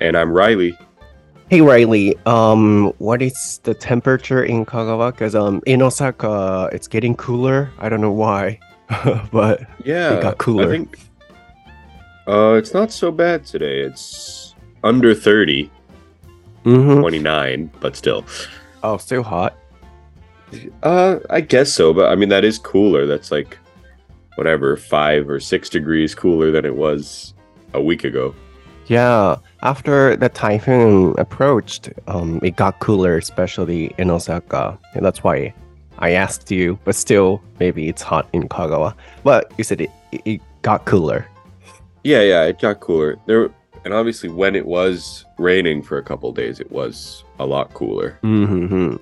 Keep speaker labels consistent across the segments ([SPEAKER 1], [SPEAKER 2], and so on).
[SPEAKER 1] And I'm Reilly.
[SPEAKER 2] Hey Reilly, um, what is the temperature in Kagawa? Because um, in Osaka, it's getting cooler. I don't know why, but
[SPEAKER 1] yeah, it
[SPEAKER 2] got cooler.
[SPEAKER 1] I think uh, it's not so bad today. It's under 30,
[SPEAKER 2] mm-hmm.
[SPEAKER 1] 29, but still.
[SPEAKER 2] Oh, still hot.
[SPEAKER 1] Uh, I guess so, but I mean that is cooler. That's like whatever five or six degrees cooler than it was a week ago.
[SPEAKER 2] Yeah, after the typhoon approached, um, it got cooler, especially in Osaka. And that's why I asked you, but still, maybe it's hot in Kagawa. But you said it, it got cooler.
[SPEAKER 1] Yeah, yeah, it got cooler. There, and obviously, when it was raining for a couple days, it was a lot cooler.
[SPEAKER 2] Mm-hmm.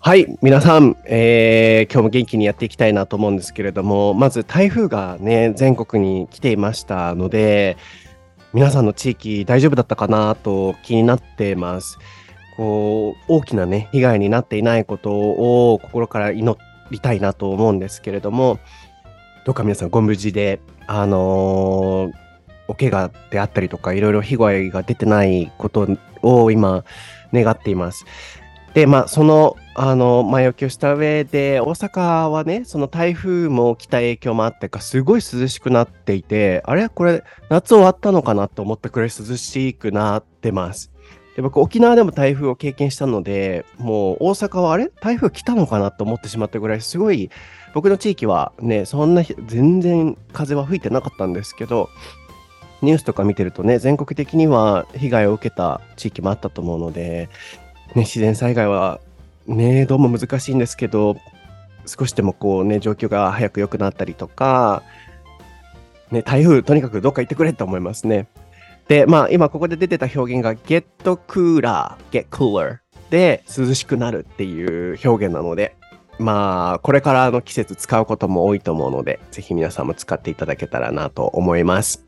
[SPEAKER 2] はい、皆さん、えー今日も元気にやっていきたいなと思うんですけれども、まず台風がね、全国に来ていましたので、皆さんの地域大丈夫だったかなと気になってます。こう、大きなね、被害になっていないことを心から祈りたいなと思うんですけれども、どうか皆さんご無事で、あのーお怪我であったりとか、いろいろ被害が出てないことを今、願っています。で、まあ、その、あの、前置きをした上で、大阪はね、その台風も来た影響もあってか、すごい涼しくなっていて、あれ？これ、夏終わったのかなと思ったくらい涼しくなってます。で、僕、沖縄でも台風を経験したので、もう大阪はあれ？台風来たのかなと思ってしまったぐらい、すごい、僕の地域はね、そんな、全然風は吹いてなかったんですけど、ニュースとか見てるとね、全国的には被害を受けた地域もあったと思うので、ね、自然災害はね、どうも難しいんですけど、少しでもこうね、状況が早く良くなったりとか、ね、台風、とにかくどっか行ってくれと思いますね。で、まあ、今ここで出てた表現が get cooler, get cooler で涼しくなるっていう表現なので、まあ、これからの季節使うことも多いと思うので、ぜひ皆さんも使っていただけたらなと思います。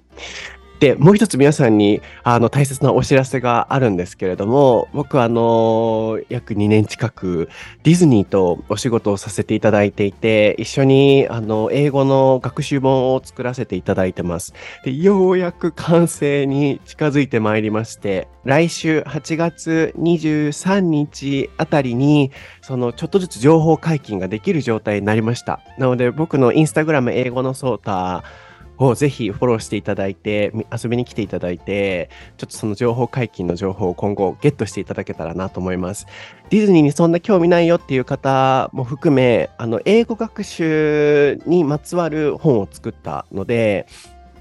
[SPEAKER 2] で、もう一つ皆さんにあの大切なお知らせがあるんですけれども、僕あの、約2年近くディズニーとお仕事をさせていただいていて、一緒にあの英語の学習本を作らせていただいてます。で、ようやく完成に近づいてまいりまして、来週8月23日あたりに、そのちょっとずつ情報解禁ができる状態になりました。なので僕のインスタグラム英語のソーターをぜひフォローしていただいて、遊びに来ていただいて、ちょっとその情報解禁の情報を今後ゲットしていただけたらなと思います。ディズニーにそんな興味ないよっていう方も含め、あの、英語学習にまつわる本を作ったので、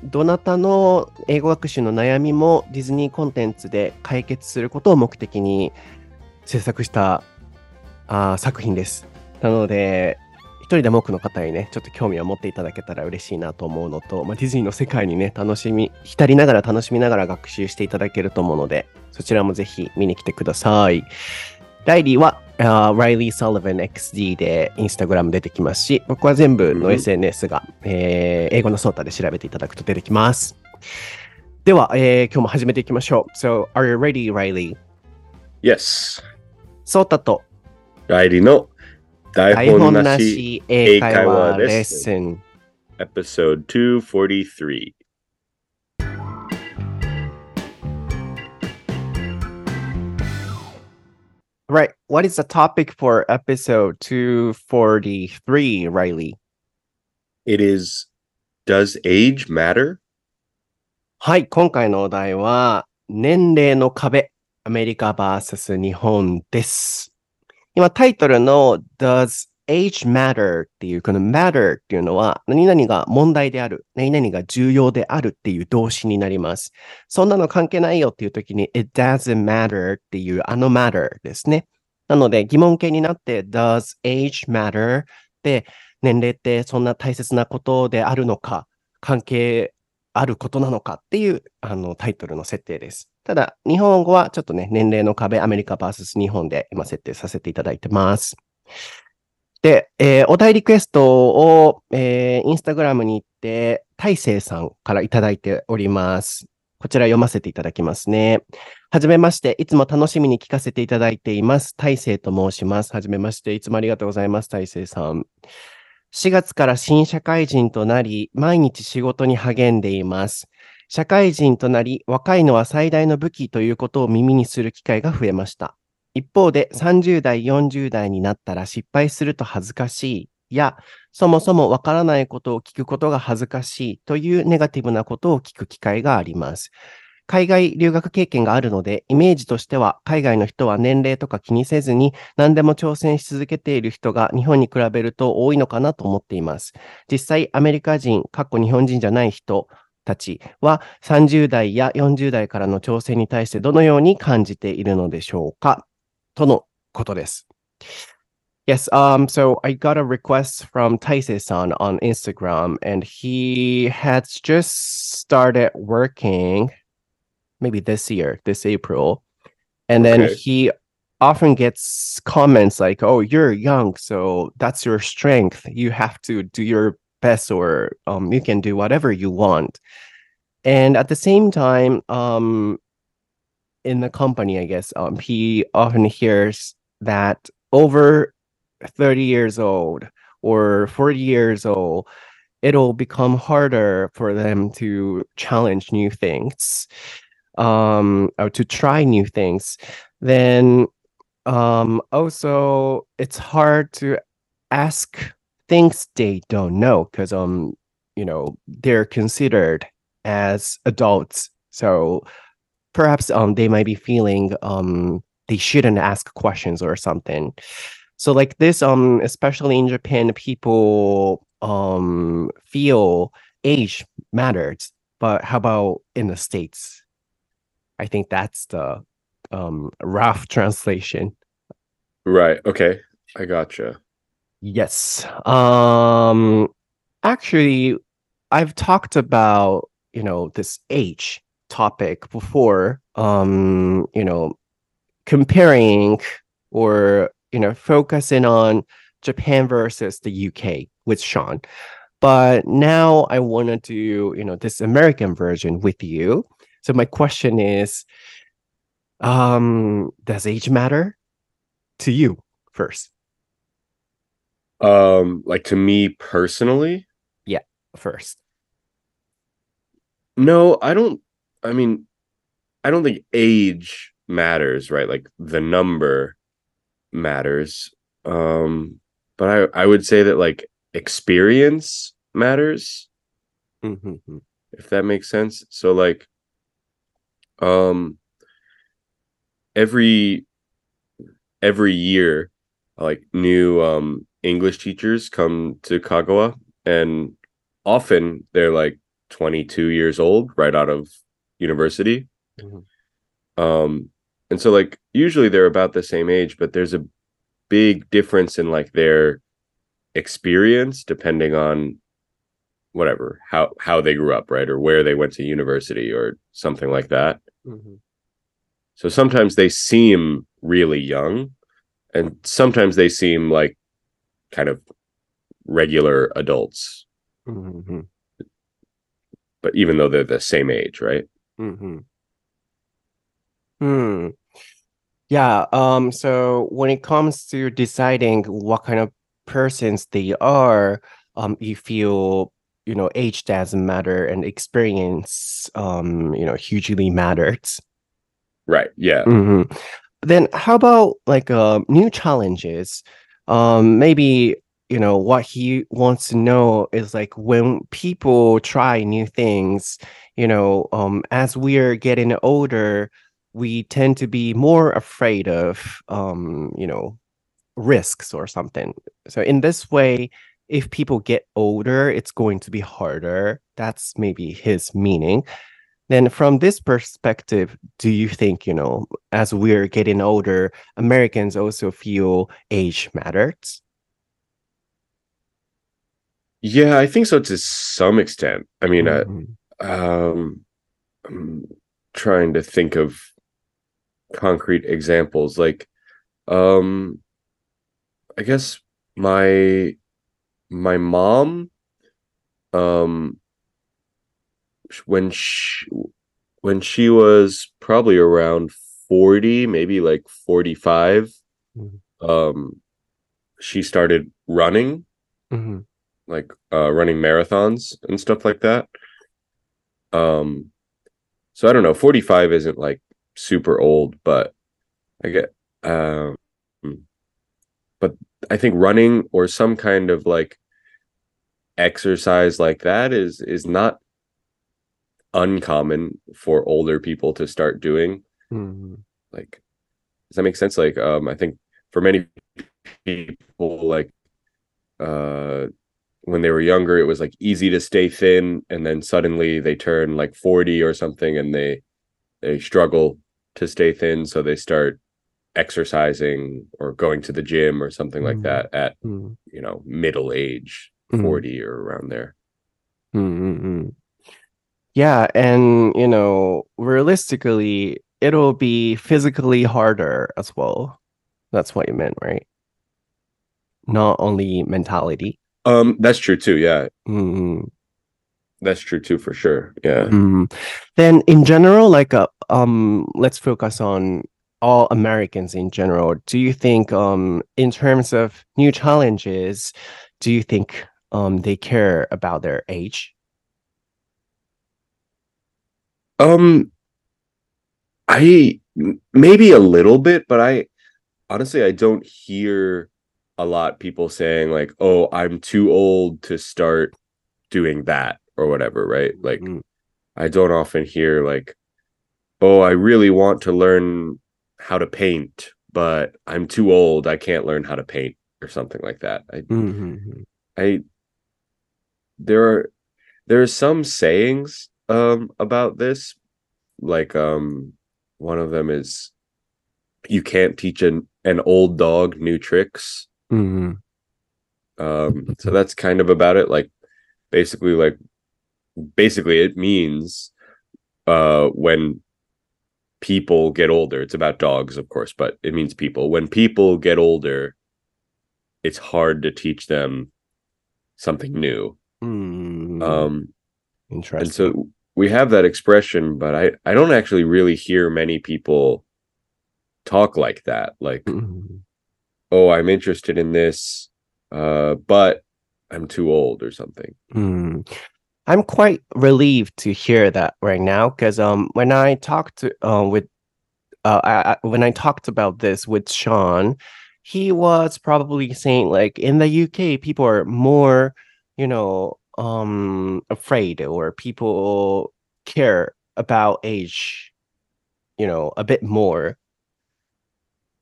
[SPEAKER 2] どなたの英語学習の悩みもディズニーコンテンツで解決することを目的に制作したあ作品です。なので、人でも多くの方にね、ちょっと興味を持っていただけたら嬉しいなと思うのと、まあ、ディズニーの世界にね、楽しみ、浸りながら楽しみながら学習していただけると思うので、そちらもぜひ見に来てください。ライリーは、あー Riley Sullivan XD でインスタグラム出てきますし、僕は全部の
[SPEAKER 1] うん
[SPEAKER 2] SNS が、えー英語のソータで調べていただくと出てきます。では、えー今日も始めていきましょう。So, are you ready, Riley?
[SPEAKER 1] Yes.
[SPEAKER 2] ソータと
[SPEAKER 1] ライリーの台本
[SPEAKER 2] な
[SPEAKER 1] し
[SPEAKER 2] 英会話レッ
[SPEAKER 1] ス
[SPEAKER 2] ン
[SPEAKER 1] Episode two forty three.
[SPEAKER 2] Right. What is the topic for episode two forty three, Reilly?
[SPEAKER 1] It is Does age matter?
[SPEAKER 2] はい、今回のお題は年齢の壁アメリカ VS 日本です。今タイトルの Does age matter っていう、この matter っていうのは、何々が問題である、何々が重要であるっていう動詞になります。そんなの関係ないよっていう時に It doesn't matter っていうあの matter ですね。なので疑問形になって Does age matter? で、年齢ってそんな大切なことであるのか、関係あることなのかっていうあのタイトルの設定です。ただ、日本語はちょっとね、年齢の壁、アメリカ VS 日本で今設定させていただいてます。で、えーお題リクエストを、えーインスタグラムに行って、大成さんからいただいております。こちら読ませていただきますね。はじめまして、いつも楽しみに聞かせていただいています。大成と申します。はじめまして、いつもありがとうございます、大成さん。4月から新社会人となり、毎日仕事に励んでいます。社会人となり、若いのは最大の武器ということを耳にする機会が増えました。一方で、30代、40代になったら失敗すると恥ずかしいや、そもそもわからないことを聞くことが恥ずかしいというネガティブなことを聞く機会があります。海外留学経験があるので、イメージとしては海外の人は年齢とか気にせずに何でも挑戦し続けている人が日本に比べると多いのかなと思っています。実際、アメリカ人、かっこ日本人じゃない人たちは30代や40代からの挑戦に対してどのように感じているのでしょうかとのことです。Yes, um, so I got a request from Taise-san on Instagram, and he has just started working maybe this year, this April. And then
[SPEAKER 1] Okay.
[SPEAKER 2] he often gets comments like, Oh, you're young, so that's your strength. You have to do your best, or um, you can do whatever you want. And at the same time, um, in the company, I guess, um, he often hears that over 30 years old or 40 years old, it'll become harder for them to challenge new things um, or to try new things. Then um, also, it's hard to ask things they don't know because, um, you know, they're considered as adults. So perhaps um, they might be feeling um, they shouldn't ask questions or something. So like this, um, especially in Japan, people um feel age matters. But how about in the States? I think that's the um rough translation.
[SPEAKER 1] Right. Okay. I gotcha.
[SPEAKER 2] Yes. Um actually I've talked about, you know, this age topic before. Um, you know, comparing or you know, focusing on Japan versus the UK with Sean. But now I want to do, you know, this American version with you. So my question is, um, does age matter to you first?
[SPEAKER 1] Um, like to me personally, Yeah,
[SPEAKER 2] First.
[SPEAKER 1] no, I don't. I mean, I don't think age matters, right? Like the number matters. Um, but I I would say that like experience matters.
[SPEAKER 2] Mm-hmm.
[SPEAKER 1] if that makes sense. So like um every every year like new um English teachers come to Kagawa and often they're like 22 years old right out of university.
[SPEAKER 2] Mhm.
[SPEAKER 1] Um and so like usually they're about the same age but there's a big difference in like their experience depending on whatever how how they grew up right or where they went to university or something like that
[SPEAKER 2] Mm-hmm.
[SPEAKER 1] so sometimes they seem really young and sometimes they seem like kind of regular adults
[SPEAKER 2] Mm-hmm.
[SPEAKER 1] but even though they're the same age right
[SPEAKER 2] Mm-hmm. Hmm. Yeah. Um. So when it comes to deciding what kind of persons they are, um, you feel you know age doesn't matter and experience, um, you know, hugely matters.
[SPEAKER 1] right yeah
[SPEAKER 2] hmm Then how about like uh, new challenges? Um, maybe you know what he wants to know is like when people try new things, you know, um, as we're getting older, we tend to be more afraid of um, you know, risks or something. So in this way, if people get older, it's going to be harder. That's maybe his meaning. Then, from this perspective, do you think, you know, as we're getting older, Americans also feel age matters?
[SPEAKER 1] yeah i think so to some extent i mean uh,
[SPEAKER 2] Mhm.
[SPEAKER 1] um i'm trying to think of concrete examples like um i guess my my mom um when she when she was probably around 40 maybe like 45
[SPEAKER 2] Mhm.
[SPEAKER 1] um she started running
[SPEAKER 2] Mhm.
[SPEAKER 1] like uh running marathons and stuff like that um so I don't know. Forty five isn't like super old, but I get um, but I think running or some kind of like exercise like that is is not uncommon for older people to start doing.
[SPEAKER 2] Mm-hmm.
[SPEAKER 1] Like, does that make sense? Like, um, I think for many people, like, uh, when they were younger, it was like easy to stay thin, and then suddenly they turn like forty or something, and they they struggle to stay thin, so they start exercising or going to the gym or something like
[SPEAKER 2] Mm.
[SPEAKER 1] that at
[SPEAKER 2] Mm.
[SPEAKER 1] you know middle age,
[SPEAKER 2] Mm.
[SPEAKER 1] forty or around there.
[SPEAKER 2] Yeah, and you know, realistically, it'll be physically harder as well. That's what you meant, right? Not only mentality.
[SPEAKER 1] Um, that's true too. Yeah,
[SPEAKER 2] Mm,
[SPEAKER 1] that's true too for sure. Yeah.
[SPEAKER 2] mm. Then in general, like uh, um, let's focus on all Americans in general. Do you think um in terms of new challenges, do you think um they care about their age?
[SPEAKER 1] Um, I maybe a little bit, but I honestly I don't hear a lot people saying like, "Oh, I'm too old to start doing that" or whatever, right? Like
[SPEAKER 2] Mm.
[SPEAKER 1] I don't often hear like, "Oh, I really want to learn how to paint, but I'm too old. I can't learn how to paint." or something like that. I
[SPEAKER 2] Mhm.
[SPEAKER 1] I there are there are some sayings um about this like um one of them is you can't teach an an old dog new tricks
[SPEAKER 2] Mhm.
[SPEAKER 1] um so that's kind of about it like basically like basically it means uh when people get older it's about dogs of course but it means people when people get older it's hard to teach them something new
[SPEAKER 2] Mm.
[SPEAKER 1] um
[SPEAKER 2] Interesting.
[SPEAKER 1] and so we have that expression but i i don't actually really hear many people talk like that like
[SPEAKER 2] Mhm.
[SPEAKER 1] oh i'm interested in this uh but i'm too old or something
[SPEAKER 2] Mm. I'm quite relieved to hear that right now because um when I talked to uh, with uh I, I, when I talked about this with Sean, he was probably saying like in the UK people are more you know um afraid or people care about age you know a bit more.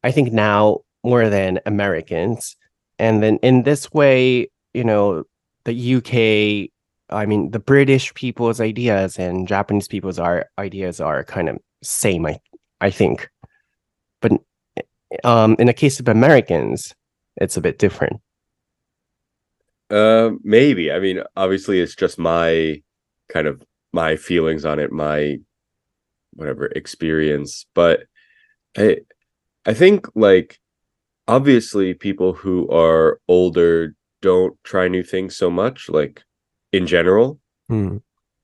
[SPEAKER 2] I think now more than Americans, and then in this way you know the UK I mean, the British people's ideas and Japanese people's are, ideas are kind of same, I, I think. But um, in the case of Americans, it's a bit different.
[SPEAKER 1] Uh maybe i mean obviously it's just my kind of my feelings on it my whatever experience but i i think like obviously people who are older don't try new things so much like in general
[SPEAKER 2] Hmm.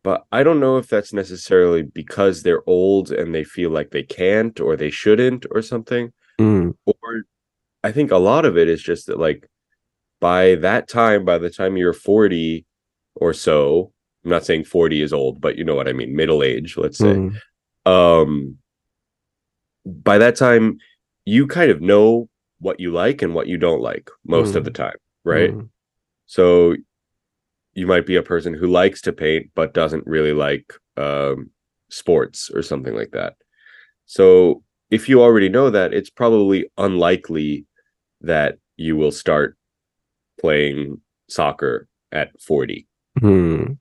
[SPEAKER 1] but I don't know if that's necessarily because they're old and they feel like they can't or they shouldn't or something.
[SPEAKER 2] Mm,
[SPEAKER 1] Or I think a lot of it is just that, like, by that time, by the time you're 40 or so, I'm not saying 40 is old, but you know what I mean, middle age, let's say.
[SPEAKER 2] mm,
[SPEAKER 1] Um, by that time, you kind of know what you like and what you don't like most of
[SPEAKER 2] Mm.
[SPEAKER 1] the time, right?
[SPEAKER 2] mm,
[SPEAKER 1] So you might be a person who likes to paint but doesn't really like um, sports or something like that. So if you already know that, it's probably unlikely that you will start playing soccer at 40.
[SPEAKER 2] mm.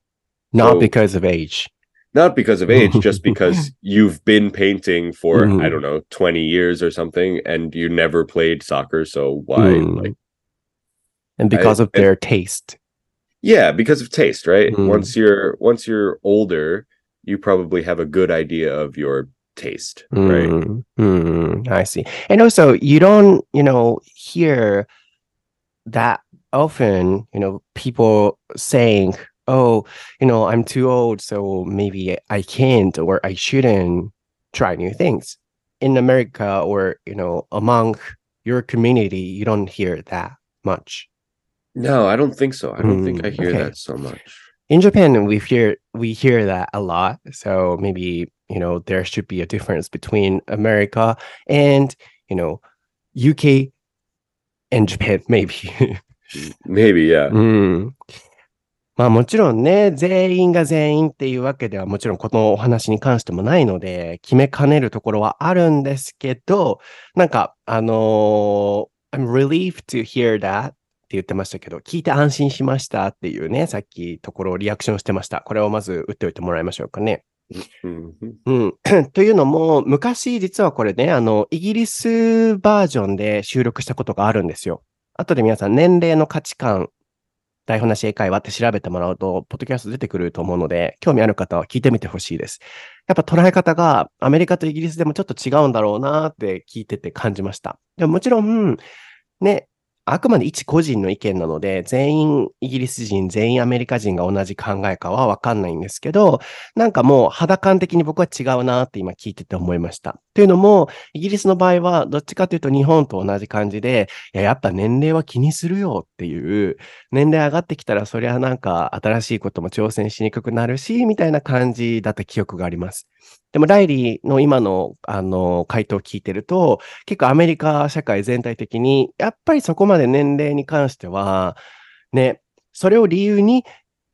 [SPEAKER 2] Not
[SPEAKER 1] So-
[SPEAKER 2] because of age.
[SPEAKER 1] Not because of age, just because you've been painting for, I
[SPEAKER 2] Mhm.
[SPEAKER 1] don't know, 20 years or something, and you never played soccer. So why?
[SPEAKER 2] Mm.
[SPEAKER 1] Like,
[SPEAKER 2] And because of
[SPEAKER 1] and-
[SPEAKER 2] their taste.
[SPEAKER 1] Yeah, because of taste, right?
[SPEAKER 2] Mm.
[SPEAKER 1] Once you're once you're older, you probably have a good idea of your taste, right?
[SPEAKER 2] Mm, mm, I see. And also, you don't, you know, hear that often, you know, people saying, oh, you know, I'm too old, so maybe I can't or I shouldn't try new things. In America or, you know, among your community, you don't hear that much.
[SPEAKER 1] No, I don't think so. I don't think I
[SPEAKER 2] Mm,
[SPEAKER 1] hear
[SPEAKER 2] okay.
[SPEAKER 1] that so much.
[SPEAKER 2] in Japan, we hear we hear that a lot. So maybe you know there should be a difference between America and you know UK and Japan, maybe.
[SPEAKER 1] Maybe, yeah.
[SPEAKER 2] うん。まあもちろんね、全員が全員っていうわけではもちろんこのお話に関してもないので、決めかねるところはあるんですけど、なんか、あのー I'm relieved to hear that って言ってましたけど、聞いて安心しましたっていうね、さっきところをリアクションしてました。これをまず打っておいてもらいましょうかね。
[SPEAKER 1] Mhm.
[SPEAKER 2] うん。というのも、昔実はこれね、あの、イギリスバージョンで収録したことがあるんですよ。後で皆さん年齢の価値観、台本なし英会話って調べてもらうと、ポッドキャスト出てくると思うので、興味ある方は聞いてみてほしいです。やっぱ捉え方がアメリカとイギリスでもちょっと違うんだろうなって聞いてて感じました。でももちろん、ね、あくまで一個人の意見なので、全員イギリス人、全員アメリカ人が同じ考えかはわかんないんですけど、なんかもう肌感的に僕は違うなって今聞いてて思いました。というのも、イギリスの場合はどっちかというと日本と同じ感じで、いや、やっぱ年齢は気にするよっていう、年齢上がってきたらそりゃなんか新しいことも挑戦しにくくなるし、みたいな感じだった記憶があります。でも、ライリーの今の、あの、回答を聞いてると、結構アメリカ社会全体的に、やっぱりそこまで年齢に関しては、ね、それを理由に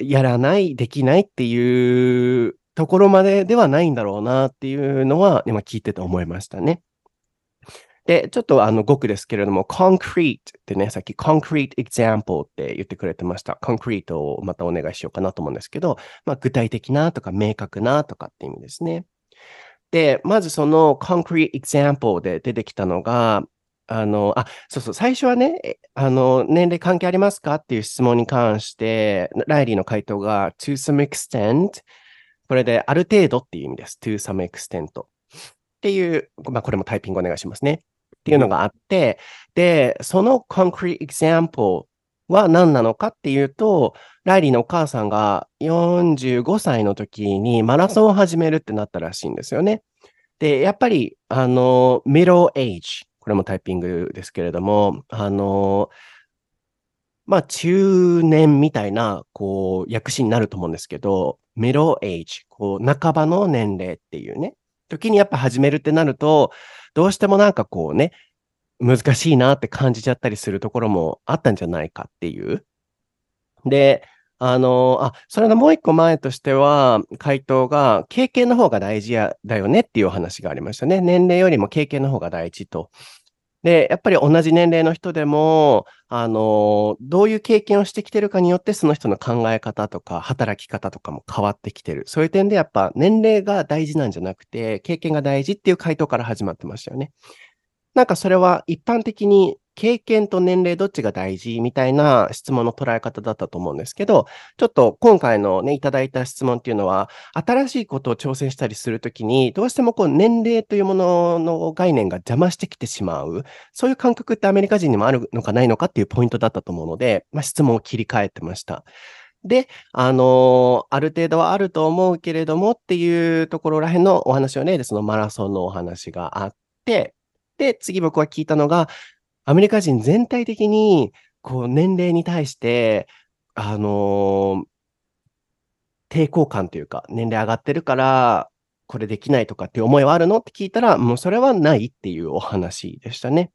[SPEAKER 2] やらない、できないっていうところまでではないんだろうなっていうのは、今聞いてて思いましたね。で、ちょっとあの、語句ですけれども、concrete ってね、さっき concrete example って言ってくれてました。concrete をまたお願いしようかなと思うんですけど、まあ、具体的なとか明確なとかって意味ですね。で、まずその concrete example で出てきたのが、あの、あ、そうそう、最初はね、あの、年齢関係ありますかっていう質問に関して、ライリーの回答が to some extent これである程度っていう意味です。to some extent っていう、まあ、これもタイピングお願いしますね。っていうのがあって、で、その concrete example は何なのかっていうと、ライリーのお母さんが45歳の時にマラソンを始めるってなったらしいんですよね。で、やっぱり、あの、middle age、これもタイピングですけれども、あの、まあ、中年みたいな、こう、訳詞になると思うんですけど、middle age、こう、半ばの年齢っていうね、時にやっぱ始めるってなると、どうしてもなんかこうね、難しいなって感じちゃったりするところもあったんじゃないかっていう。で、あの、あ、それのもう一個前としては、回答が、経験の方が大事や、だよねっていうお話がありましたね。年齢よりも経験の方が大事と。で、やっぱり同じ年齢の人でも、あの、どういう経験をしてきてるかによって、その人の考え方とか、働き方とかも変わってきてる。そういう点でやっぱ年齢が大事なんじゃなくて、経験が大事っていう回答から始まってましたよね。なんかそれは一般的に経験と年齢どっちが大事みたいな質問の捉え方だったと思うんですけど、ちょっと今回のね、いただいた質問っていうのは、新しいことを挑戦したりするときに、どうしてもこう年齢というものの概念が邪魔してきてしまう。そういう感覚ってアメリカ人にもあるのかないのかっていうポイントだったと思うので、まあ、質問を切り替えてました。で、あのある程度はあると思うけれどもっていうところらへんのお話をね、そのマラソンのお話があって、で、次僕は聞いたのが、アメリカ人全体的に、こう、年齢に対して、あの抵抗感というか、年齢上がってるから、これできないとかって思いはあるのって聞いたら、もうそれはないっていうお話でしたね。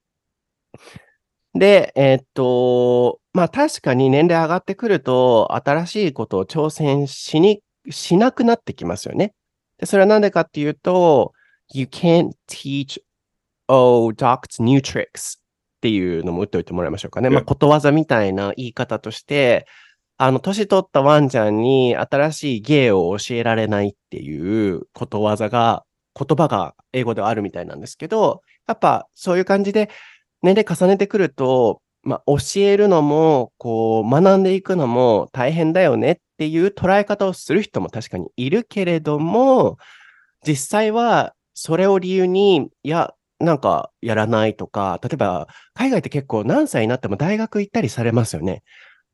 [SPEAKER 2] で、えーっと、まあ確かに年齢上がってくると、新しいことを挑戦しに、しなくなってきますよね。で、それはなんでかっていうと、you can't teach old dogs new tricks っていうのも打っておいてもらいましょうかね。まあ、ことわざみたいな言い方として、あの、年取ったワンちゃんに新しい芸を教えられないっていうことわざが、言葉が英語ではあるみたいなんですけど、やっぱそういう感じで年齢重ねてくると、まあ、教えるのも、こう、学んでいくのも大変だよねっていう捉え方をする人も確かにいるけれども、実際はそれを理由に、いや、なんかやらないとか、例えば海外って結構何歳になっても大学行ったりされますよね。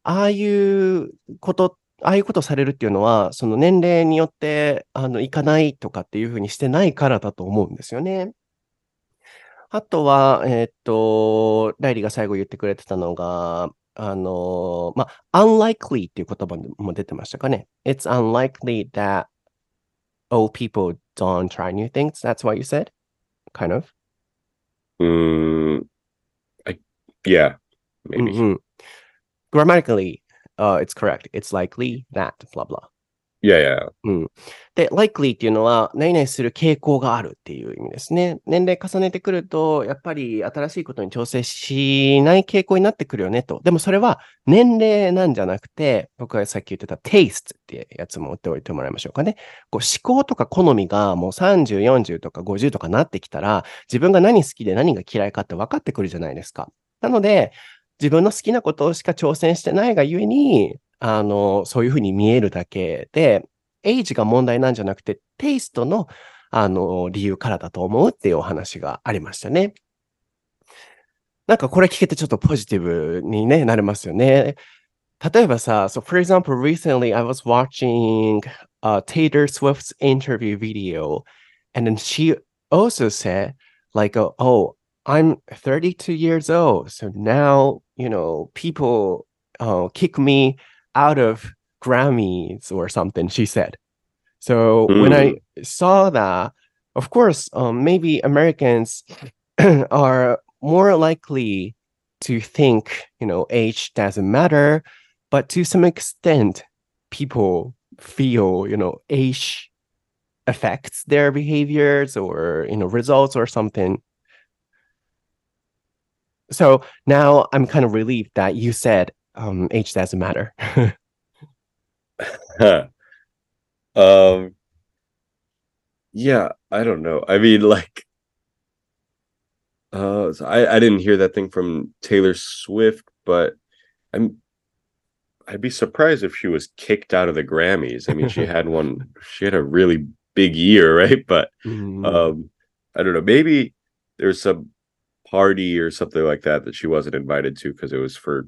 [SPEAKER 2] ああいうこと、ああいうことされるっていうのは、その年齢によって、あの、行かないとかっていうふうにしてないからだと思うんですよね。あとは、えーっと、ライリーが最後言ってくれてたのが、あの、まあ、unlikely っていう言葉も出てましたかね。It's unlikely that old people don't try new things. That's what you said? Kind of?
[SPEAKER 1] Mm, I, yeah, maybe.
[SPEAKER 2] Mm-hmm. Grammatically, uh, it's correct. It's likely that blah blah.
[SPEAKER 1] Yeah, yeah.
[SPEAKER 2] うん。で、likely っていうのは、何々する傾向があるっていう意味ですね。年齢重ねてくると、やっぱり新しいことに挑戦しない傾向になってくるよねと。でもそれは年齢なんじゃなくて、僕がさっき言ってた taste ってやつも追っておいてもらいましょうかね。こう思考とか好みがもう30、40とか50とかなってきたら、自分が何好きで何が嫌いかって分かってくるじゃないですか。なので、自分の好きなことしか挑戦してないがゆえに、あの、そういうふうに見えるだけで、エイジが問題なんじゃなくて、テイストの、あの、理由からだと思うっていうお話がありましたね。なんかこれ聞けてちょっとポジティブに、ね、なれますよね。例えばさ、so for example, recently I was watching、uh, Taylor Swift's interview video, and then she also said, like, oh, I'm 32 years old, so now, you know, people uh, kick me out of Grammys or something, she said. So when I saw that, of course, um, maybe Americans are more likely to think, you know, age doesn't matter, but to some extent, people feel, you know, age affects their behaviors or, you know, results or something. So now I'm kind of relieved that you said um, age doesn't matter.
[SPEAKER 1] um, yeah, I don't know. I mean, like, uh, so I I didn't hear that thing from Taylor Swift, but I'm I'd be surprised if she was kicked out of the Grammys. I mean, she had one, she had a really big year, right? But
[SPEAKER 2] Mm,
[SPEAKER 1] um, I don't know. Maybe there's some party or something like that that she wasn't invited to because it was for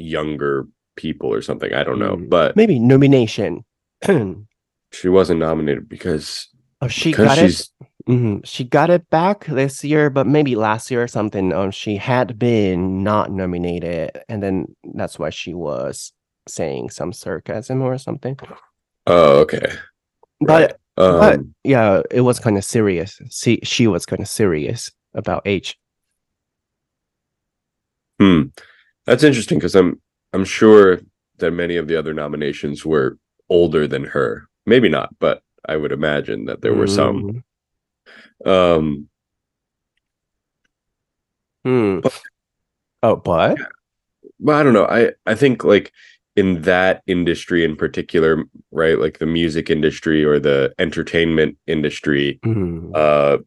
[SPEAKER 1] younger people or something. I don't know,
[SPEAKER 2] Mm.
[SPEAKER 1] but
[SPEAKER 2] maybe nomination. oh,
[SPEAKER 1] she wasn't nominated because
[SPEAKER 2] she
[SPEAKER 1] because
[SPEAKER 2] got it. Mhm. She got it back this year, but maybe last year or something. Um, she had been not nominated, and then that's why she was saying some sarcasm or something.
[SPEAKER 1] oh okay.
[SPEAKER 2] But
[SPEAKER 1] Right. Um,
[SPEAKER 2] yeah, it was kind of serious. See, she was kind of serious about age.
[SPEAKER 1] hmm. That's interesting because I'm I'm sure that many of the other nominations were older than her. Maybe not, but I would imagine that there were some.
[SPEAKER 2] Mm,
[SPEAKER 1] Um,
[SPEAKER 2] hmm.
[SPEAKER 1] But-
[SPEAKER 2] Oh, but
[SPEAKER 1] but I don't know. I I think like in that industry in particular, right? Like the music industry or the entertainment industry,
[SPEAKER 2] Hmm.
[SPEAKER 1] uh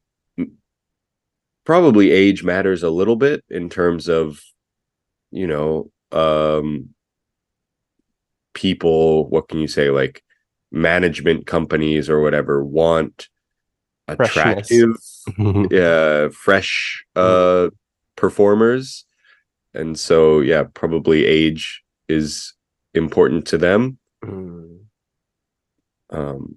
[SPEAKER 1] probably age matters a little bit in terms of you know um people what can you say like management companies or whatever want attractive uh fresh uh performers. And so yeah probably age is important to them.
[SPEAKER 2] Hmm.
[SPEAKER 1] um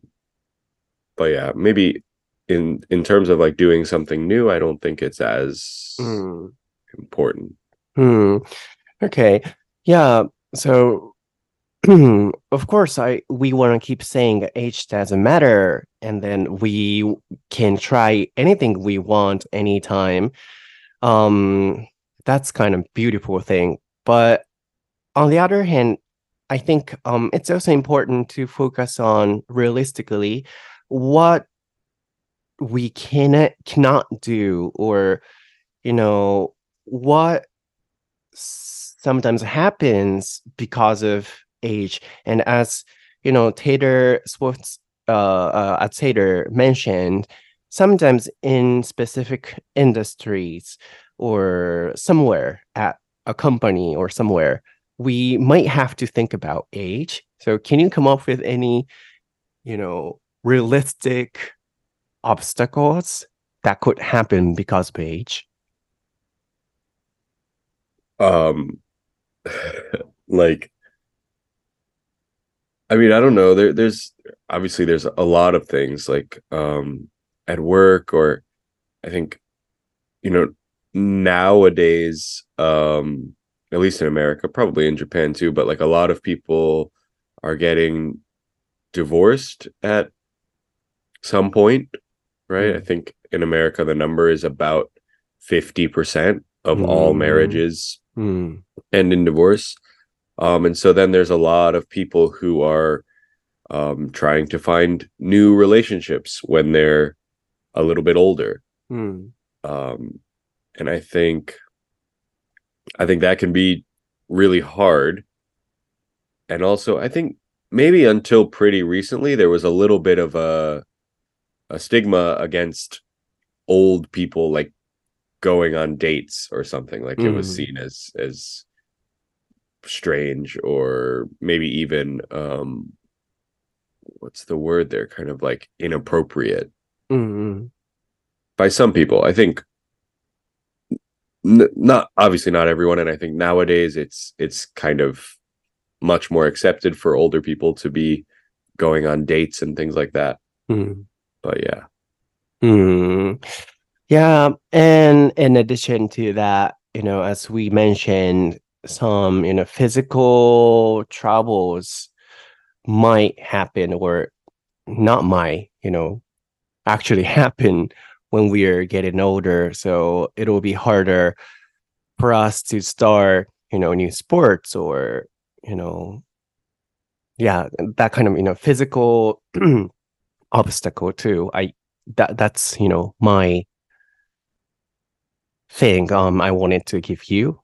[SPEAKER 1] but yeah maybe in in terms of like doing something new i don't think it's as
[SPEAKER 2] Hmm.
[SPEAKER 1] important
[SPEAKER 2] Hmm. Okay. Yeah. So, of course, I we want to keep saying age doesn't matter, and then we can try anything we want anytime. Um, that's kind of beautiful thing. But on the other hand, I think um it's also important to focus on realistically what we cannot cannot do, or you know what sometimes happens because of age. And as you know, Taylor Swift, uh, uh, Taylor mentioned, sometimes in specific industries or somewhere at a company or somewhere, we might have to think about age. So, can you come up with any, you know, realistic obstacles that could happen because of age?
[SPEAKER 1] Um like i mean i don't know there there's obviously there's a lot of things like um at work or i think you know nowadays um at least in America, probably in Japan too, but like a lot of people are getting divorced at some point, right?
[SPEAKER 2] Mm.
[SPEAKER 1] I think in America the number is about 50% of mm. all
[SPEAKER 2] hmm.
[SPEAKER 1] marriages
[SPEAKER 2] mm.
[SPEAKER 1] end in divorce. Um, and so then there's a lot of people who are um, trying to find new relationships when they're a little bit older.
[SPEAKER 2] Mm.
[SPEAKER 1] Um, and I think I think that can be really hard. And also, I think maybe until pretty recently, there was a little bit of a a stigma against old people like going on dates or something like mm. it was
[SPEAKER 2] mm-hmm.
[SPEAKER 1] seen as as strange or maybe even um what's the word there kind of like inappropriate
[SPEAKER 2] mm.
[SPEAKER 1] by some people i think n- not obviously not everyone and i think nowadays it's it's kind of much more accepted for older people to be going on dates and things like that
[SPEAKER 2] mm.
[SPEAKER 1] but yeah
[SPEAKER 2] yeah, and in addition to that, you know, as we mentioned, some, you know, physical troubles might happen or not might, you know, actually happen when we are getting older. So it'll be harder for us to start, you know, new sports or, you know, yeah, that kind of, you know, physical obstacle too. I that that's you know my thing um I wanted to give you.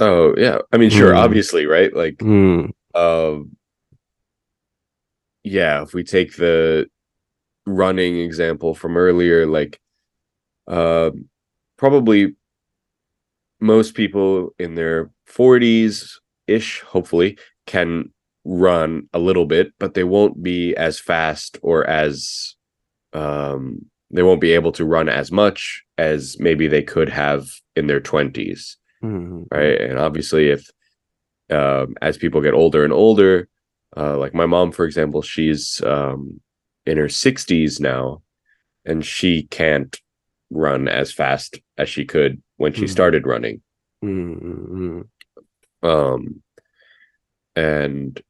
[SPEAKER 1] oh yeah i mean sure
[SPEAKER 2] Mm.
[SPEAKER 1] obviously right like
[SPEAKER 2] うん、
[SPEAKER 1] um yeah if we take the running example from earlier like uh probably most people in their 40s ish hopefully can run a little bit but they won't be as fast or as um they won't be able to run as much as maybe they could have in their 20s
[SPEAKER 2] mm-hmm.
[SPEAKER 1] right and obviously if um, as people get older and older uh, like my mom for example she's um, in her 60s now and she can't run as fast as she could when she
[SPEAKER 2] mm-hmm.
[SPEAKER 1] started running
[SPEAKER 2] mm-hmm.
[SPEAKER 1] um and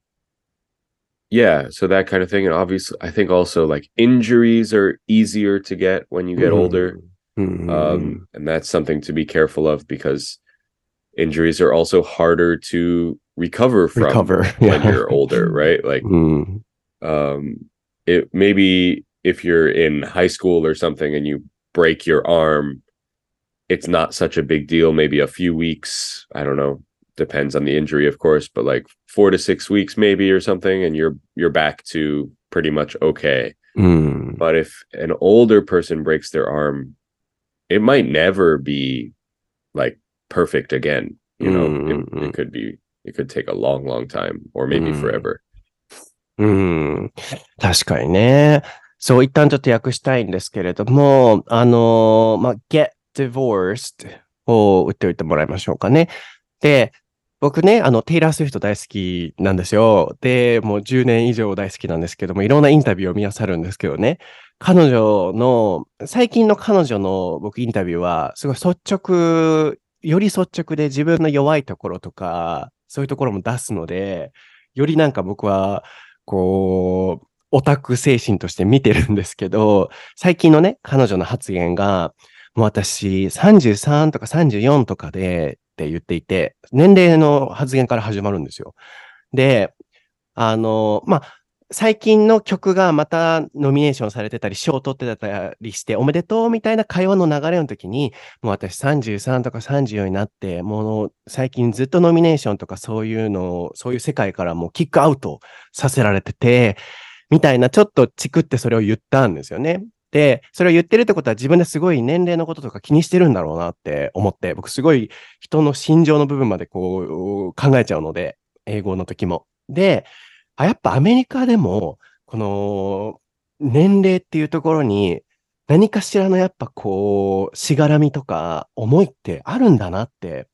[SPEAKER 1] yeah so that kind of thing and obviously i think also like injuries are easier to get when you get mm-hmm.
[SPEAKER 2] older mm-hmm.
[SPEAKER 1] Um, and that's something to be careful of because injuries are also harder to recover from
[SPEAKER 2] recover,
[SPEAKER 1] when yeah. you're older right like
[SPEAKER 2] mm.
[SPEAKER 1] um it maybe if you're in high school or something and you break your arm it's not such a big deal maybe a few weeks i don't know depends on the injury of course but like 4 to 6 weeks maybe or something and you're you're back to pretty much okay
[SPEAKER 2] うん、
[SPEAKER 1] but if an older person breaks their arm it might never be like perfect again you know it,
[SPEAKER 2] Mm.
[SPEAKER 1] it could be it could take a long long time or maybe
[SPEAKER 2] Mm.
[SPEAKER 1] forever
[SPEAKER 2] うん、確かにね。そう、一旦ちょっと訳したいんですけれども、あのーまあ、get divorced を打っておいてもらいましょうかね。で、 僕ね、あの、テイラー・スウィフト大好きなんですよ。で、もう10年以上大好きなんですけども、いろんなインタビューを見なさるんですけどね、彼女の、最近の彼女の僕インタビューは、すごい率直、より率直で自分の弱いところとか、そういうところも出すので、よりなんか僕は、こう、オタク精神として見てるんですけど、最近のね、彼女の発言が、もう私33とか34とかでって言っていて、年齢の発言から始まるんですよ。で、あの、まあ、最近の曲がまたノミネーションされてたり、賞を取ってたりして、おめでとうみたいな会話の流れの時に、もう私33とか34になって、もう最近ずっとノミネーションとかそういうのを、そういう世界からもうキックアウトさせられてて、みたいな、ちょっとチクってそれを言ったんですよね。で、それを言ってるってことは自分ですごい年齢のこととか気にしてるんだろうなって思って、僕すごい人の心情の部分までこう考えちゃうので、英語の時も。で、あ、やっぱアメリカでも、この年齢っていうところに何かしらのやっぱこう、しがらみとか思いってあるんだなって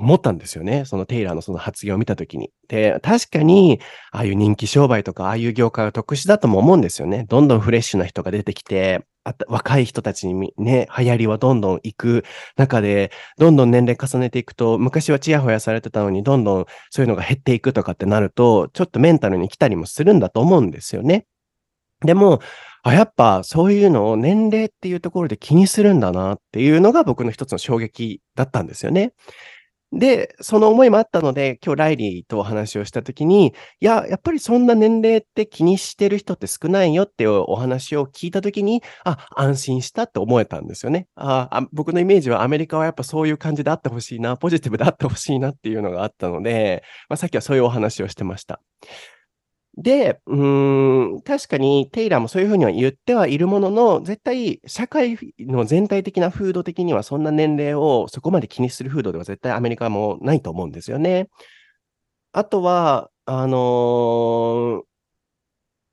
[SPEAKER 2] 思ったんですよね。そのテイラーのその発言を見たときに。で、確かに、ああいう人気商売とか、ああいう業界は特殊だとも思うんですよね。どんどんフレッシュな人が出てきて、あ若い人たちにね、流行りはどんどん行く中で、どんどん年齢重ねていくと、昔はチヤホヤされてたのに、どんどんそういうのが減っていくとかってなると、ちょっとメンタルに来たりもするんだと思うんですよね。でも、あ、やっぱそういうのを年齢っていうところで気にするんだなっていうのが僕の一つの衝撃だったんですよね。で、その思いもあったので、今日ライリーとお話をしたときに、いや、やっぱりそんな年齢って気にしてる人って少ないよっていうお話を聞いたときに、あ、安心したって思えたんですよねああ。僕のイメージはアメリカはやっぱそういう感じであってほしいな、ポジティブであってほしいなっていうのがあったので、まあ、さっきはそういうお話をしてました。で、うーん、確かにテイラーもそういうふうには言ってはいるものの、絶対社会の全体的な風土的にはそんな年齢をそこまで気にする風土では絶対アメリカもないと思うんですよね。あとは、あのー、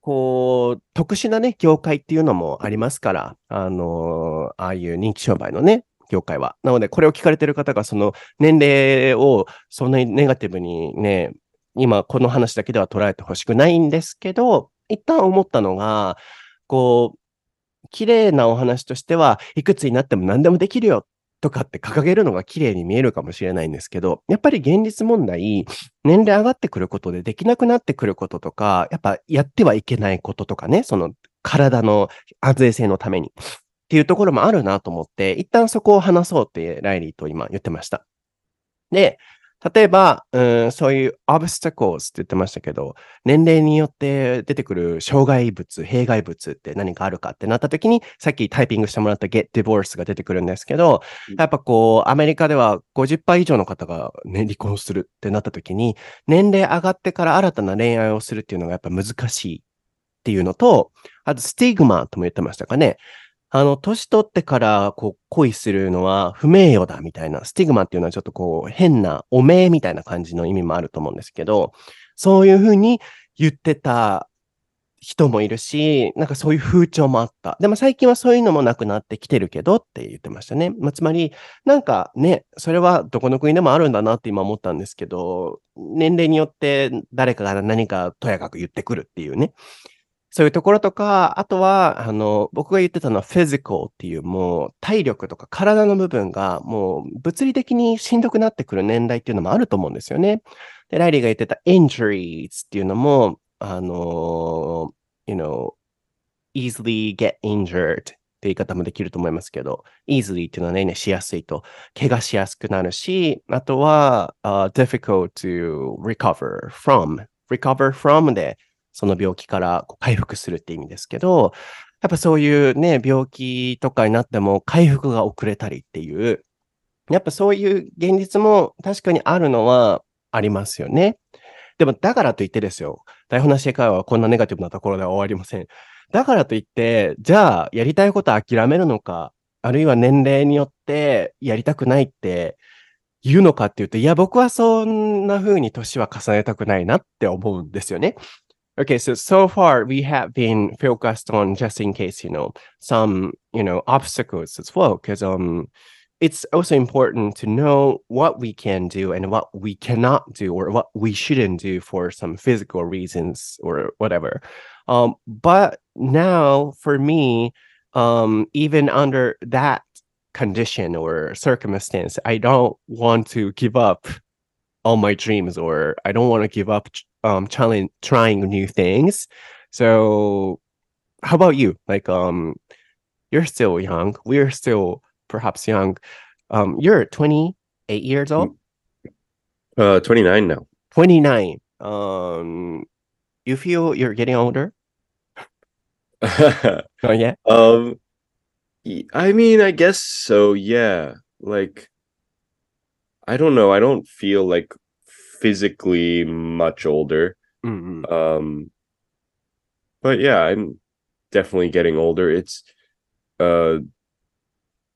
[SPEAKER 2] こう、特殊なね、業界っていうのもありますから、あのー、ああいう人気商売のね、業界は。なので、これを聞かれてる方が、その年齢をそんなにネガティブにね、今この話だけでは捉えてほしくないんですけど、一旦思ったのが、こう、綺麗なお話としては、いくつになっても何でもできるよとかって掲げるのが綺麗に見えるかもしれないんですけど、やっぱり現実問題、年齢上がってくることでできなくなってくることとか、やっぱやってはいけないこととかね、その体の安全性のためにっていうところもあるなと思って、一旦そこを話そうってライリーと今言ってました。で、例えば、うん、そういう obstacles って言ってましたけど、年齢によって出てくる障害物、弊害物って何かあるかってなった時に、さっきタイピングしてもらった get divorce が出てくるんですけど、やっぱこう、アメリカでは50%以上の方が、ね、離婚するってなった時に、年齢上がってから新たな恋愛をするっていうのがやっぱ難しいっていうのと、あとスティグマとも言ってましたかね。あの、年取ってからこう恋するのは不名誉だみたいな、スティグマっていうのはちょっとこう変なお名みたいな感じの意味もあると思うんですけど、そういうふうに言ってた人もいるし、なんかそういう風潮もあった。でも最近はそういうのもなくなってきてるけどって言ってましたね。まあ、つまり、なんかね、それはどこの国でもあるんだなって今思ったんですけど、年齢によって誰かが何かとやかく言ってくるっていうね。そういうところとか、あとは、あの、僕が言ってたのはフィジカルっていう、もう体力とか体の部分がもう物理的にしんどくなってくる年代っていうのもあると思うんですよね。で、ライリーが言ってた injuries っていうのも、あの、you know, easily get injured って言い方もできると思いますけど、easily っていうのはね、ねしやすいと、怪我しやすくなるし、あとは、uh, difficult to recover from recover from でその病気から回復するって意味ですけど、やっぱそういうね、病気とかになっても回復が遅れたりっていう、やっぱそういう現実も確かにあるのはありますよね。でも、だからといってですよ。台本なし会話はこんなネガティブなところでは終わりません。だからといって、じゃあ、やりたいこと諦めるのか、あるいは年齢によってやりたくないって言うのかっていうと、いや、僕はそんな風に年は重ねたくないなって思うんですよね。Okay, so so far we have been focused on just in case, you know, some you know obstacles as well, because um, it's also important to know what we can do and what we cannot do, or what we shouldn't do for some physical reasons or whatever. Um, but now for me, um, even under that condition or circumstance, I don't want to give up all my dreams, or I don't want to give up um trying trying new things. So how about you? Like um you're still young. We're still perhaps young. Um you're 28 years old?
[SPEAKER 1] Uh 29 now.
[SPEAKER 2] 29. Um you feel you're getting older? oh yeah.
[SPEAKER 1] Um I mean, I guess so, yeah. Like I don't know. I don't feel like physically much older. Mm-hmm. Um, but yeah, I'm definitely getting older. It's uh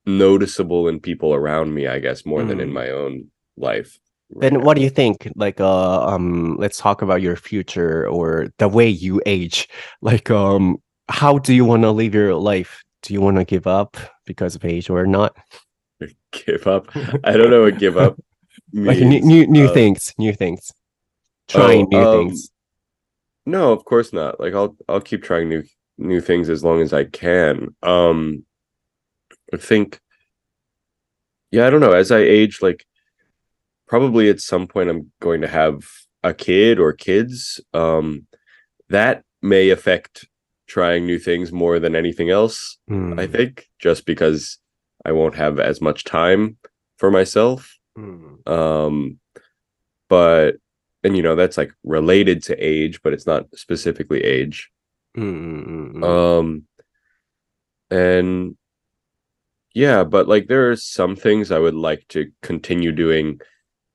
[SPEAKER 1] noticeable in people around me, I guess, more mm. than in mm. my own life.
[SPEAKER 2] Right then what do you think? Like uh um let's talk about your future or the way you age. Like um how do you want to live your life? Do you want to give up because of age or not?
[SPEAKER 1] Give up? I don't know what give up
[SPEAKER 2] like new new, new uh, things, new things, trying oh, new um, things.
[SPEAKER 1] No, of course not. Like I'll I'll keep trying new new things as long as I can. Um I think yeah, I don't know, as I age like probably at some point I'm going to have a kid or kids. Um that may affect trying new things more than anything else,
[SPEAKER 2] Mm.
[SPEAKER 1] I think, just because I won't have as much time for myself.
[SPEAKER 2] Mm.
[SPEAKER 1] Um, but and you know that's like related to age, but it's not specifically age.
[SPEAKER 2] Mm-hmm.
[SPEAKER 1] Um, and yeah, but like there are some things I would like to continue doing,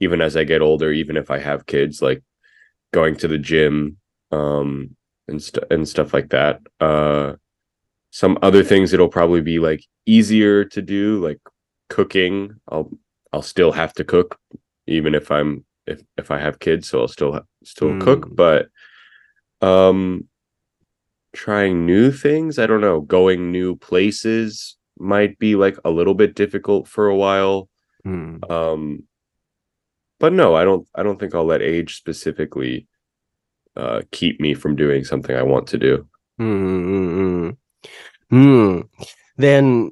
[SPEAKER 1] even as I get older, even if I have kids, like going to the gym, um, and st- and stuff like that. Uh, some other things it'll probably be like easier to do, like cooking. I'll I'll still have to cook, even if I'm if if I have kids, so I'll still still
[SPEAKER 2] mm.
[SPEAKER 1] cook, but um trying new things, I don't know, going new places might be like a little bit difficult for a while.
[SPEAKER 2] Mm.
[SPEAKER 1] Um but no, I don't I don't think I'll let age specifically uh keep me from doing something I want to do.
[SPEAKER 2] Mm, mm, then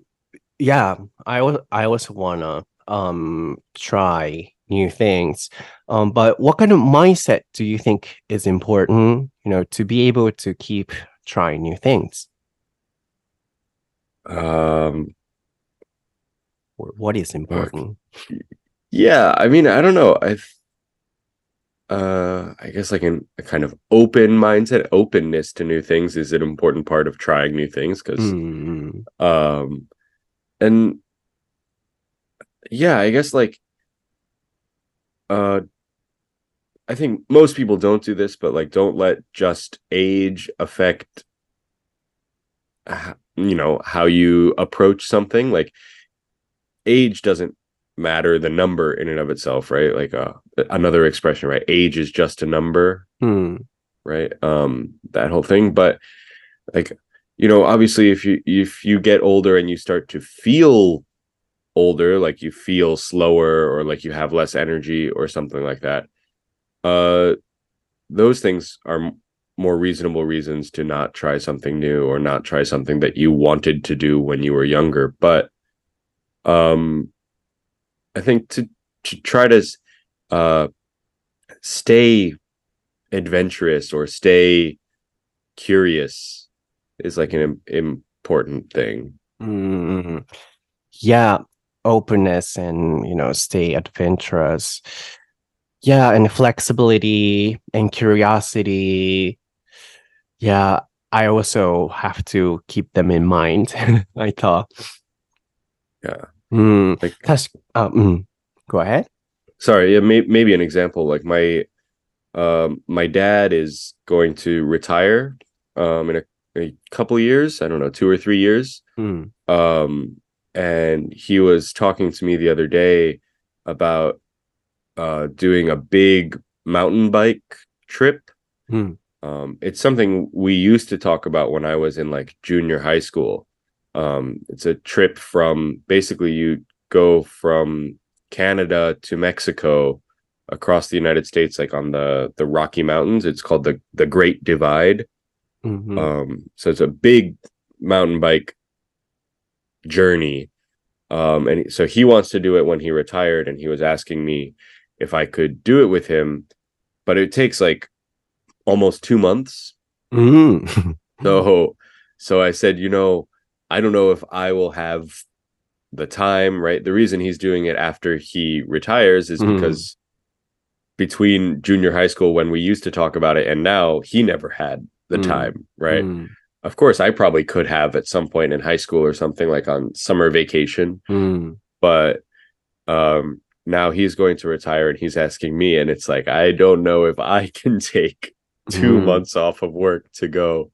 [SPEAKER 2] yeah, I was I also wanna um, try new things. Um, but what kind of mindset do you think is important, you know, to be able to keep trying new things?
[SPEAKER 1] Um,
[SPEAKER 2] what is important?
[SPEAKER 1] Yeah, I mean, I don't know. I, uh, I guess like an, a kind of open mindset, openness to new things is an important part of trying new things because,
[SPEAKER 2] mm. Mm-hmm.
[SPEAKER 1] um, and yeah i guess like uh i think most people don't do this but like don't let just age affect you know how you approach something. Like age doesn't matter the number in and of itself right? Like uh another expression right? Age is just a number
[SPEAKER 2] うん。
[SPEAKER 1] right? Um that whole thing. But like you know obviously if you if you get older and you start to feel older like you feel slower or like you have less energy or something like that. Uh those things are more reasonable reasons to not try something new or not try something that you wanted to do when you were younger. But um i think to to try to uh stay adventurous or stay curious is like an im- important thing.
[SPEAKER 2] Mm, yeah, openness and you know stay adventurous yeah and flexibility and curiosity yeah i also have to keep them in mind i thought
[SPEAKER 1] yeah
[SPEAKER 2] mm.
[SPEAKER 1] like
[SPEAKER 2] that's um mm. go ahead
[SPEAKER 1] sorry yeah may, maybe an example like my um my dad is going to retire um in a, a couple years i don't know two or three years
[SPEAKER 2] mm.
[SPEAKER 1] um and he was talking to me the other day about uh, doing a big mountain bike trip.
[SPEAKER 2] Hmm.
[SPEAKER 1] Um, it's something we used to talk about when I was in like junior high school. Um, it's a trip from basically you go from Canada to Mexico across the United States, like on the the Rocky Mountains. It's called the the Great Divide.
[SPEAKER 2] Mm-hmm.
[SPEAKER 1] Um, so it's a big mountain bike journey. Um, and so he wants to do it when he retired, and he was asking me if I could do it with him, but it takes like almost two months.
[SPEAKER 2] Mm-hmm.
[SPEAKER 1] so, so I said, you know, I don't know if I will have the time. Right, the reason he's doing it after he retires is
[SPEAKER 2] mm-hmm.
[SPEAKER 1] because between junior high school when we used to talk about it and now he never had the
[SPEAKER 2] mm.
[SPEAKER 1] time right
[SPEAKER 2] mm
[SPEAKER 1] of course i probably could have at some point in high school or something like on summer vacation
[SPEAKER 2] mm.
[SPEAKER 1] but um now he's going to retire and he's asking me and it's like i don't know if i can take two
[SPEAKER 2] mm.
[SPEAKER 1] months off of work to go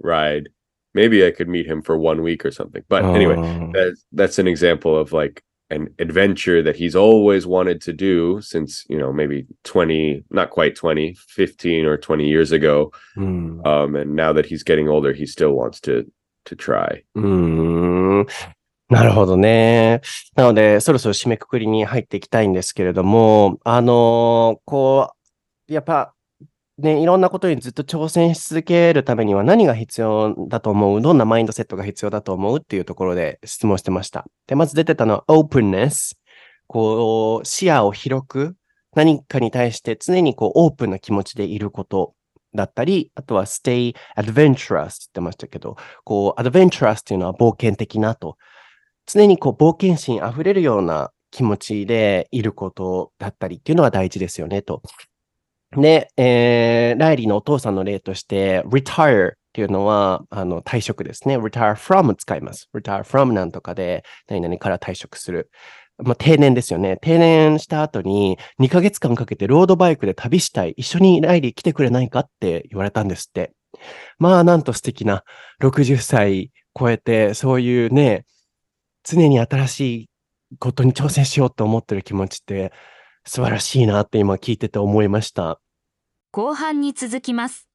[SPEAKER 1] ride maybe i could meet him for one week or something but
[SPEAKER 2] oh.
[SPEAKER 1] anyway that's an example of like an adventure that he's always wanted to do since you know maybe 20 not quite 20 15 or 20 years ago
[SPEAKER 2] うん。
[SPEAKER 1] um and now that he's getting older he still wants to to try
[SPEAKER 2] うーん。なるほどね。なので、そろそろ締めくくりに入っていきたいんですけれども、あのーこう、やっぱ、 ね、いろんなことにずっと挑戦し続けるためには何が必要だと思う？どんなマインドセットが必要だと思う？っていうところで質問してました。で、まず出てたのは openness。こう、視野を広く、何かに対して常にこうオープンな気持ちでいることだったり、あとは stay adventurous って言ってましたけど、こう、adventurous っていうのは冒険的なと。常にこう冒険心溢れるような気持ちでいることだったりっていうのが大事ですよねと。で、えー、ライリーのお父さんの例として、retire っていうのは、あの、退職ですね。retire from 使います。retire from なんとかで、何々から退職する。まあ、定年ですよね。定年した後に2ヶ月間かけてロードバイクで旅したい。一緒にライリー来てくれないかって言われたんですって。まあ、なんと素敵な60歳超えて、そういうね、常に新しいことに挑戦しようと思ってる気持ちって素晴らしいなって今聞いてて思いました。
[SPEAKER 3] 後半に続きます。